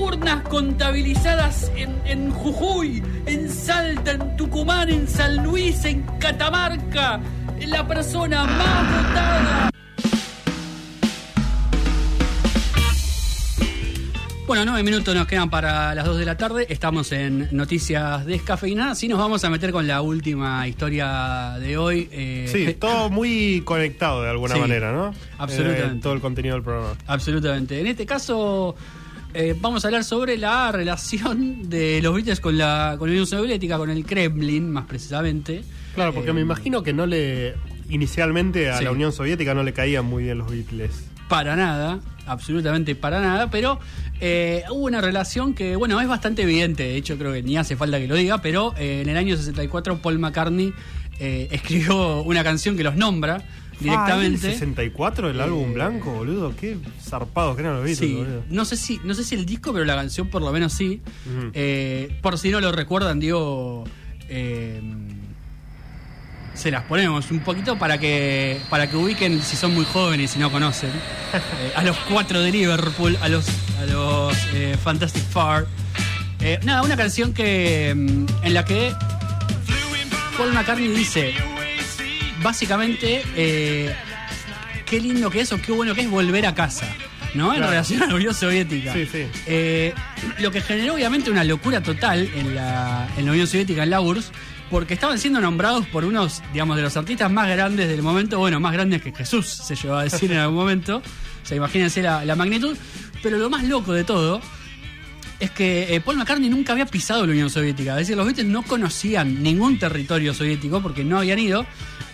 urnas contabilizadas en, en Jujuy, en Salta, en Tucumán, en San Luis, en Catamarca, la persona más votada. Bueno, nueve minutos nos quedan para las dos de la tarde. Estamos en Noticias Descafeinadas. Sí, nos vamos a meter con la última historia de hoy. Eh, sí, todo muy conectado de alguna manera, ¿no? Absolutamente. Eh, todo el contenido del programa. Absolutamente. En este caso, eh, vamos a hablar sobre la relación de los Beatles con la, con la Unión Soviética, con el Kremlin, más precisamente. Claro, porque me imagino que no le. Inicialmente a la Unión Soviética no le caían muy bien los Beatles para nada, absolutamente para nada, pero eh, hubo una relación que, bueno, es bastante evidente, de hecho creo que ni hace falta que lo diga, pero eh, en el año 64 Paul McCartney eh, escribió una canción que los nombra directamente. Ah, ¿el 64 el álbum blanco, boludo? Qué zarpados que eran los Beatles, sí. No sé, si, no sé si el disco, pero la canción por lo menos sí. por si no lo recuerdan, digo se las ponemos un poquito para que para que ubiquen si son muy jóvenes y no conocen eh, a los cuatro de Liverpool a los a los eh, Fantastic Four eh, nada una canción que mm, en la que Paul McCartney dice básicamente qué lindo que es o qué bueno que es volver a casa ¿no? En relación a la Unión Soviética. Sí, sí. lo que generó obviamente una locura total en la, en la Unión Soviética, en la URSS, porque estaban siendo nombrados por unos, digamos, de los artistas más grandes del momento, bueno, más grandes que Jesús, se llevó a decir en algún momento. O sea, imagínense la, magnitud. Pero lo más loco de todo es que eh, Paul McCartney nunca había pisado la Unión Soviética. Es decir, los Beatles no conocían ningún territorio soviético porque no habían ido.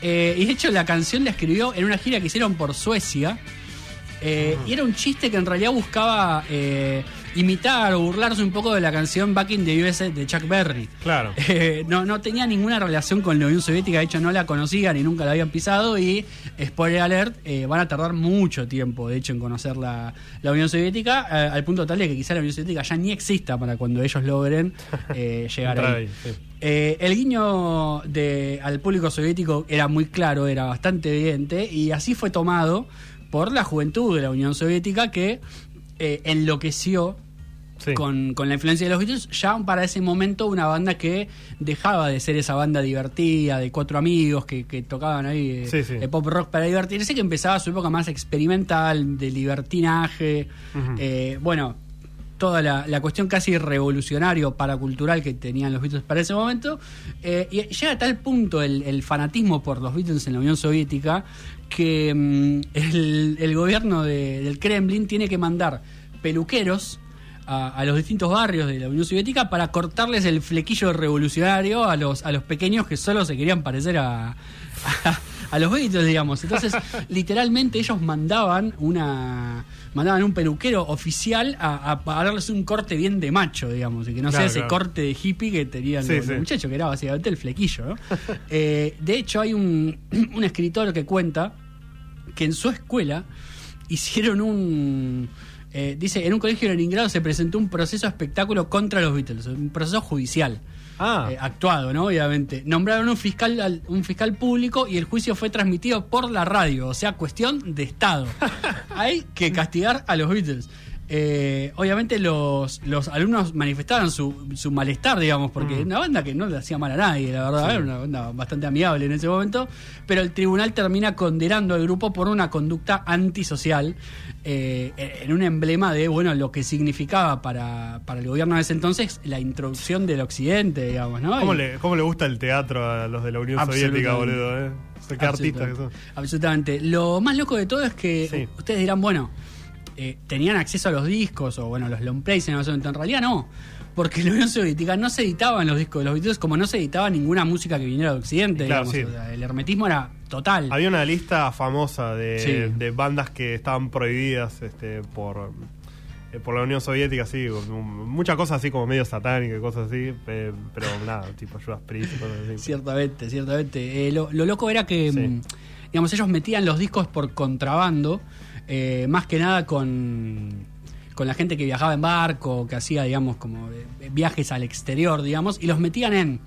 Eh, y de hecho, la canción la escribió en una gira que hicieron por Suecia. Eh, y era un chiste que en realidad buscaba imitar o burlarse un poco de la canción Back in the US de Chuck Berry. Claro. Eh, no, no tenía ninguna relación con la Unión Soviética, de hecho no la conocían y nunca la habían pisado y, spoiler alert, eh, van a tardar mucho tiempo, de hecho, en conocer la, Unión Soviética, eh, al punto tal de que quizá la Unión Soviética ya ni exista para cuando ellos logren llegar ahí. El guiño de, al público soviético era muy claro, era bastante evidente, y así fue tomado por la juventud de la Unión Soviética que enloqueció con, la influencia de los Beatles, ya para ese momento una banda que dejaba de ser esa banda divertida, de cuatro amigos que, tocaban ahí eh, de pop rock para divertirse, que empezaba su época más experimental, de libertinaje. Eh, bueno, toda la, cuestión casi revolucionario, paracultural que tenían los Beatles para ese momento. Eh, y llega a tal punto el, fanatismo por los Beatles en la Unión Soviética que mm, el, gobierno del Kremlin tiene que mandar peluqueros a, los distintos barrios de la Unión Soviética para cortarles el flequillo revolucionario a los, a los pequeños que solo se querían parecer a, a, los Beatles, digamos. Entonces, literalmente ellos mandaban una mandaban un peluquero oficial a, darles un corte bien de macho, digamos, y que no sea ese corte de hippie que tenían los, muchachos, que era básicamente el flequillo. Eh, de hecho, hay un, un escritor que cuenta que en su escuela hicieron un eh, dice, en un colegio de Leningrado se presentó un proceso espectáculo contra los Beatles, un proceso judicial. Ah. Eh, actuado, ¿no? Obviamente. Nombraron un fiscal, un fiscal público y el juicio fue transmitido por la radio, o sea, cuestión de Estado. Hay que castigar a los Beatles. Eh, obviamente los, los alumnos manifestaban su, su malestar, digamos, porque mm. una banda que no le hacía mal a nadie, la verdad, era una banda bastante amigable en ese momento, pero el tribunal termina condenando al grupo por una conducta antisocial, eh, en un emblema de, bueno, lo que significaba para, para el gobierno de ese entonces la introducción del occidente, digamos, ¿no? ¿Cómo, le, ¿Cómo, le, gusta el teatro a los de la Unión Soviética, boludo? ¿eh? Qué artistas que son. Absolutamente. Lo más loco de todo es que ustedes dirán, bueno, eh, tenían acceso a los discos o bueno, los long plays en En realidad no, porque en la Unión Soviética no se editaban los discos de los Beatles como no se editaba ninguna música que viniera de Occidente. el hermetismo era total. Había una lista famosa de, bandas que estaban prohibidas este, por eh, por la Unión Soviética, sí, muchas cosas así como medio satánicas, cosas así, pero nada, tipo Judas Priest y cosas así. Ciertamente, ciertamente. Eh, lo, loco era que, mm, digamos, ellos metían los discos por contrabando, eh, más que nada con con la gente que viajaba en barco, que hacía, digamos, como viajes al exterior, digamos, y los metían en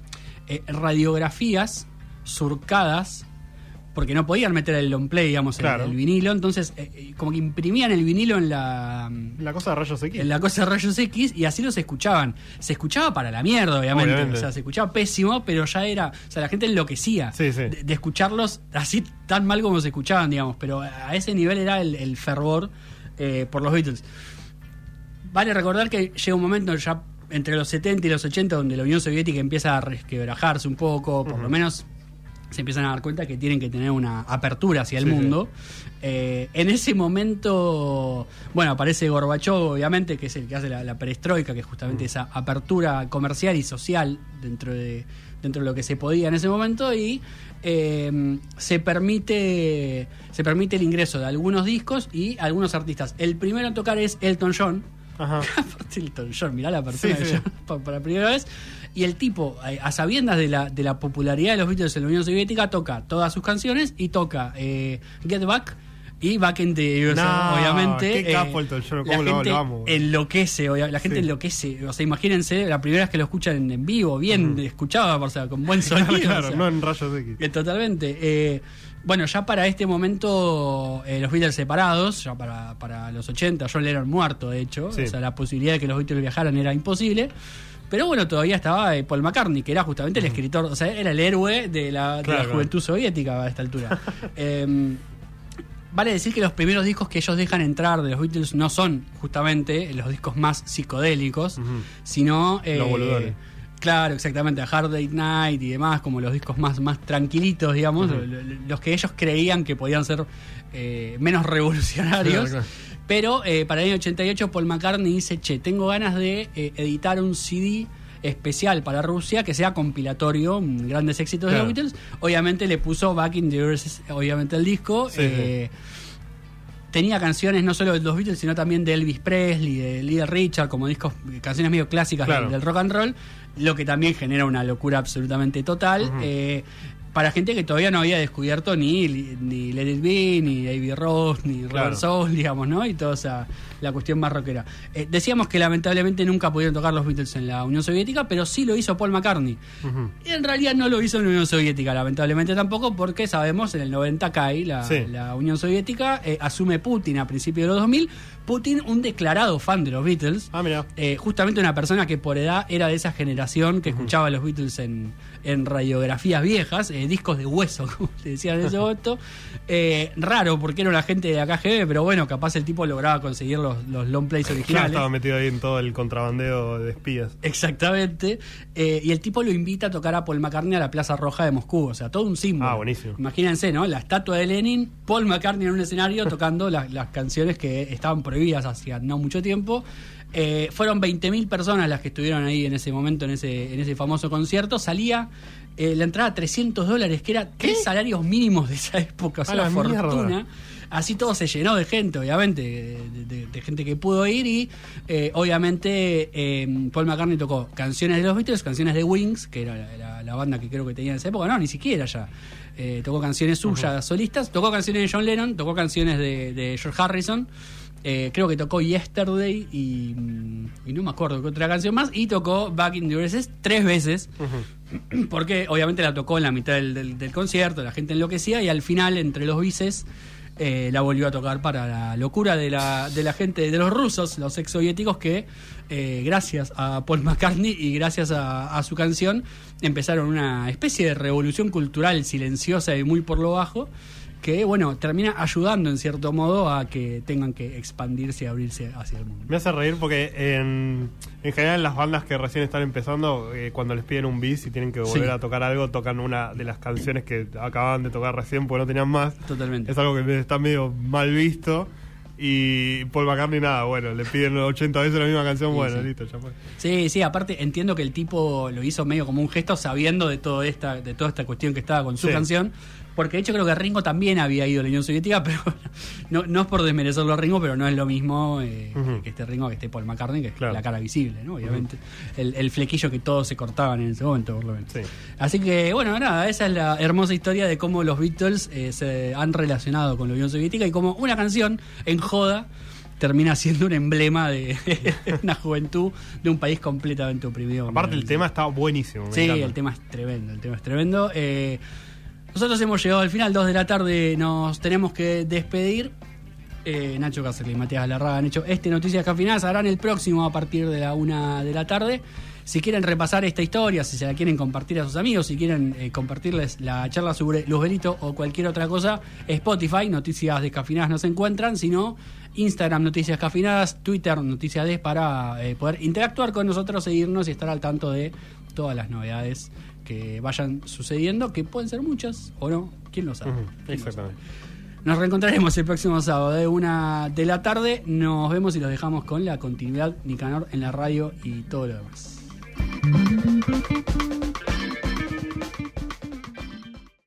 radiografías surcadas porque no podían meter el long play, digamos, el, vinilo, entonces eh, eh, como que imprimían el vinilo en la... La cosa de rayos X. En la cosa de rayos X y así los escuchaban. Se escuchaba para la mierda, obviamente. O sea, se escuchaba pésimo, pero ya era... O sea, la gente enloquecía De, escucharlos así tan mal como se escuchaban, digamos, pero a ese nivel era el, fervor eh, por los Beatles. Vale recordar que llega un momento ya entre los 70 y los 80 donde la Unión Soviética empieza a resquebrajarse un poco, por lo menos se empiezan a dar cuenta que tienen que tener una apertura hacia el mundo. Eh, en ese momento, bueno, aparece Gorbachov, obviamente, que es el que hace la, perestroika, que es justamente mm. esa apertura comercial y social dentro de, dentro de lo que se podía en ese momento, y eh, se, permite, se permite el ingreso de algunos discos y algunos artistas. El primero a tocar es Elton John. Ajá. Elton John, mirá la persona por la primera vez. Y el tipo, eh, a sabiendas de la, de la popularidad de los Beatles en la Unión Soviética, toca todas sus canciones y toca eh, Get Back y Back in the obviamente. Qué capo el ¿cómo la gente lo, enloquece, la gente enloquece. O sea, imagínense, la primera vez que lo escuchan en, vivo, bien escuchado, o sea, con buen sonido. claro, no en rayos X. Eh, totalmente. bueno, ya para este momento, los Beatles separados, ya para, para los 80, John Lennon muerto, de hecho. O sea, la posibilidad de que los Beatles viajaran era imposible. Pero bueno, todavía estaba eh, Paul McCartney, que era justamente el escritor, o sea, era el héroe de la, juventud soviética a esta altura. Em, vale decir que los primeros discos que ellos dejan entrar de los Beatles no son justamente los discos más psicodélicos, sino... Eh, claro, exactamente, a Hard Day Night y demás, como los discos más, más tranquilitos, digamos, los que ellos creían que podían ser eh, menos revolucionarios. Pero eh, para el año 88 Paul McCartney dice, che, tengo ganas de eh, editar un CD especial para Rusia que sea compilatorio, grandes éxitos de los Beatles. Obviamente le puso Back in the Earth, obviamente el disco. Eh, tenía canciones no solo de los Beatles, sino también de Elvis Presley, de Little Richard, como discos, canciones medio clásicas del, rock and roll, lo que también genera una locura absolutamente total para gente que todavía no había descubierto ni, ni Let It Be, ni David Ross, ni Robert Soul, digamos, ¿no? Y toda esa, la cuestión más rockera. Eh, decíamos que lamentablemente nunca pudieron tocar los Beatles en la Unión Soviética, pero sí lo hizo Paul McCartney. Y en realidad no lo hizo en la Unión Soviética, lamentablemente tampoco, porque sabemos, en el 90 cae la, la Unión Soviética, eh, asume Putin a principios de los 2000, Putin, un declarado fan de los Beatles. Ah, mira. Eh, justamente una persona que por edad era de esa generación que escuchaba a los Beatles en, en radiografías viejas, discos de hueso, como se decía en ese momento. Raro, porque era una gente de la KGB, pero bueno, capaz el tipo lograba conseguir los, los long plays originales. estaba metido ahí en todo el contrabandeo de espías. Exactamente. y el tipo lo invita a tocar a Paul McCartney a la Plaza Roja de Moscú, o sea, todo un símbolo. Ah, buenísimo. Imagínense, ¿no? La estatua de Lenin, Paul McCartney en un escenario tocando las canciones que estaban prohibidas hacía no mucho tiempo. Eh, fueron 20.000 personas las que estuvieron ahí en ese momento, en ese, en ese famoso concierto. Salía eh, la entrada a 300 dólares, que era tres salarios mínimos de esa época, o sea, la fortuna. Así todo se llenó de gente, obviamente, de, gente que pudo ir y eh, obviamente Paul McCartney tocó canciones de los Beatles, canciones de Wings, que era la, banda que creo que tenía en esa época, no, ni siquiera ya. tocó canciones suyas, solistas, tocó canciones de John Lennon, tocó canciones de George Harrison. Eh, creo que tocó Yesterday y, no me acuerdo qué otra canción más. Y tocó Back in the USS tres veces. Porque obviamente la tocó en la mitad del, concierto, la gente enloquecía. Y al final, entre los bices, eh, la volvió a tocar para la locura de la, de la gente, de los rusos, los ex soviéticos, que eh, gracias a Paul McCartney y gracias a, a su canción empezaron una especie de revolución cultural silenciosa y muy por lo bajo que bueno, termina ayudando en cierto modo a que tengan que expandirse y abrirse hacia el mundo. Me hace reír porque en, en general las bandas que recién están empezando, eh, cuando les piden un bis y tienen que volver a tocar algo, tocan una de las canciones que acababan de tocar recién porque no tenían más. Totalmente. Es algo que está medio mal visto. Y Paul McCartney nada, bueno, le piden 80 veces la misma canción, bueno, listo, ya fue. Sí, sí, aparte entiendo que el tipo lo hizo medio como un gesto sabiendo de toda esta, de toda esta cuestión que estaba con su canción porque de hecho creo que Ringo también había ido a la Unión Soviética, pero no, no es por desmerecerlo a Ringo, pero no es lo mismo eh, que este Ringo que esté Paul McCartney, que es la cara visible, ¿no? Obviamente. el, flequillo que todos se cortaban en ese momento, por lo menos. Así que, bueno, nada, esa es la hermosa historia de cómo los Beatles eh, se han relacionado con la Unión Soviética y cómo una canción en joda termina siendo un emblema de una juventud de un país completamente oprimido. Aparte el tema está buenísimo. sí, el tema es tremendo, el tema es tremendo. Eh, nosotros hemos llegado al final, dos de la tarde, nos tenemos que despedir. Eh, Nacho Cáceres y Matías Larraga han hecho este Noticias Cafinadas, harán el próximo a partir de la una de la tarde. Si quieren repasar esta historia, si se la quieren compartir a sus amigos, si quieren eh, compartirles la charla sobre Luz Benito o cualquier otra cosa, Spotify, Noticias Descafinadas nos encuentran, si no, Instagram Noticias Cafinadas, Twitter Noticias Des para eh, poder interactuar con nosotros, seguirnos y estar al tanto de todas las novedades que vayan sucediendo, que pueden ser muchas o no, quién lo sabe. Exactamente. Nos reencontraremos el próximo sábado de una de la tarde. Nos vemos y los dejamos con la continuidad Nicanor en la radio y todo lo demás. Thank you.